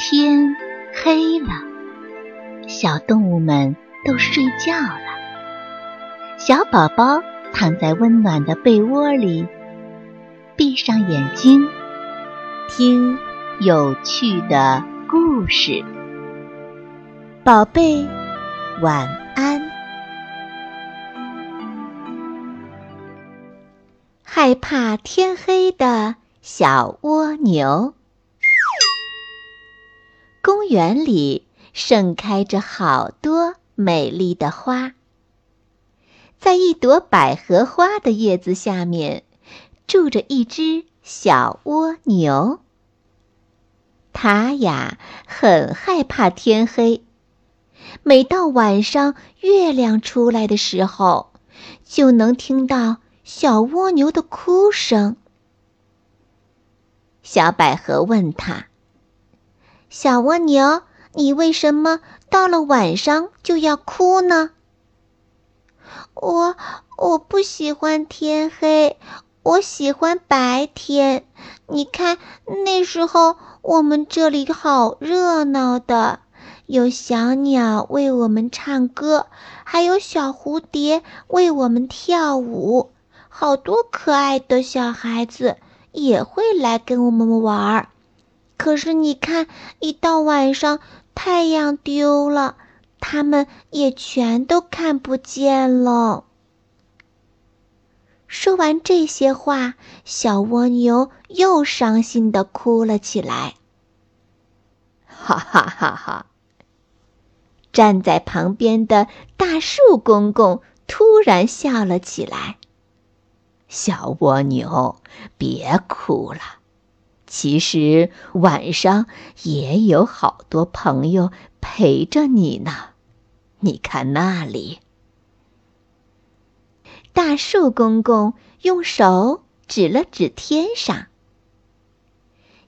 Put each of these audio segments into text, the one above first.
天黑了，小动物们都睡觉了。小宝宝躺在温暖的被窝里，闭上眼睛，听有趣的故事。宝贝，晚安。害怕天黑的小蜗牛。园里盛开着好多美丽的花。在一朵百合花的叶子下面，住着一只小蜗牛。它呀，很害怕天黑。每到晚上月亮出来的时候，就能听到小蜗牛的哭声。小百合问他：“小蜗牛，你为什么到了晚上就要哭呢？”我我不喜欢天黑，我喜欢白天。你看那时候我们这里好热闹的，有小鸟为我们唱歌，还有小蝴蝶为我们跳舞，好多可爱的小孩子也会来跟我们玩儿。可是你看，一到晚上太阳丢了。他们也全都看不见了。说完这些话，小蜗牛又伤心的哭了起来。哈哈哈哈！站在旁边的大树公公突然笑了起来。小蜗牛，别哭了，其实晚上也有好多朋友。陪着你呢，你看那里。大树公公用手指了指天上。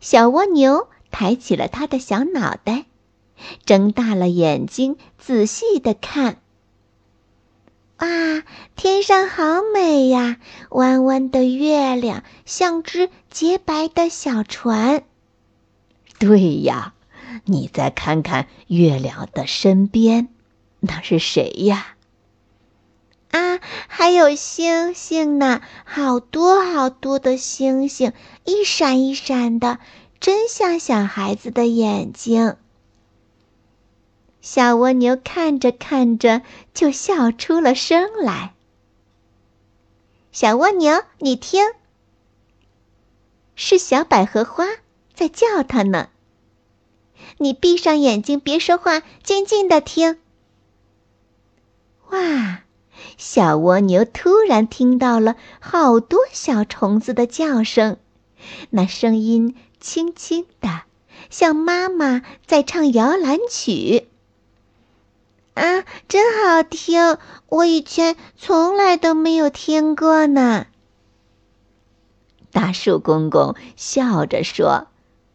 小蜗牛抬起了它的小脑袋，睁大了眼睛，仔细的看。哇，天上好美呀！弯弯的月亮像只洁白的小船。对呀。你再看看月亮的身边，那是谁呀？啊，还有星星呢，好多好多的星星，一闪一闪的，真像小孩子的眼睛。小蜗牛看着看着就笑出了声来。小蜗牛，你听，是小百合花在叫它呢。你闭上眼睛，别说话，静静的听。哇，小蜗牛突然听到了好多小虫子的叫声，那声音轻轻的，像妈妈在唱摇篮曲。啊，真好听！我以前从来都没有听过呢。大树公公笑着说。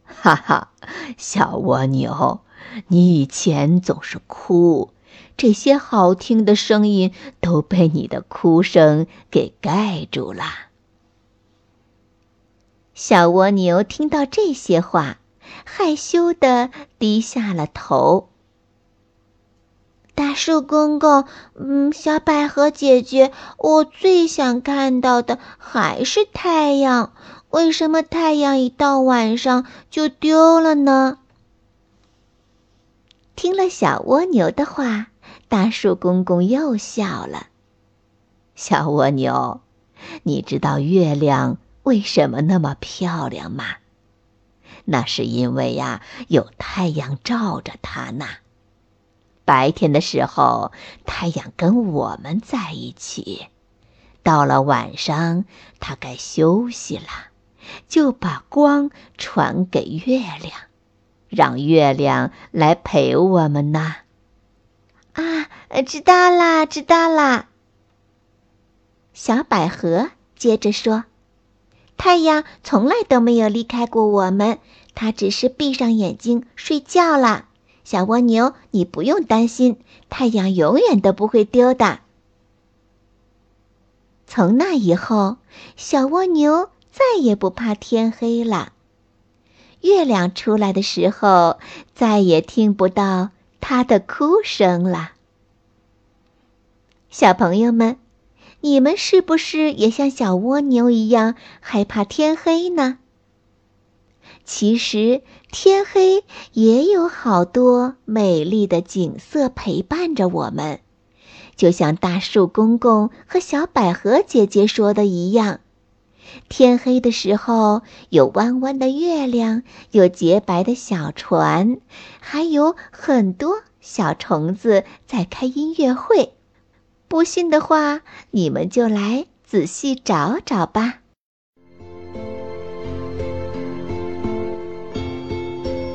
哈哈，小蜗牛，你以前总是哭，这些好听的声音都被你的哭声给盖住了。小蜗牛听到这些话，害羞的低下了头。大树公公，嗯，小百合姐姐，我最想看到的还是太阳。为什么太阳一到晚上就丢了呢？听了小蜗牛的话，大树公公又笑了。小蜗牛，你知道月亮为什么那么漂亮吗？那是因为呀，有太阳照着它呢。白天的时候，太阳跟我们在一起；到了晚上，它该休息了。就把光传给月亮，让月亮来陪我们呐。啊，知道啦，知道啦。小百合接着说：“太阳从来都没有离开过我们，它只是闭上眼睛睡觉了。小蜗牛，你不用担心，太阳永远都不会丢的。”从那以后，小蜗牛。再也不怕天黑了。月亮出来的时候，再也听不到它的哭声了。小朋友们，你们是不是也像小蜗牛一样害怕天黑呢？其实天黑也有好多美丽的景色陪伴着我们，就像大树公公和小百合姐姐说的一样。天黑的时候，有弯弯的月亮，有洁白的小船，还有很多小虫子在开音乐会。不信的话，你们就来仔细找找吧。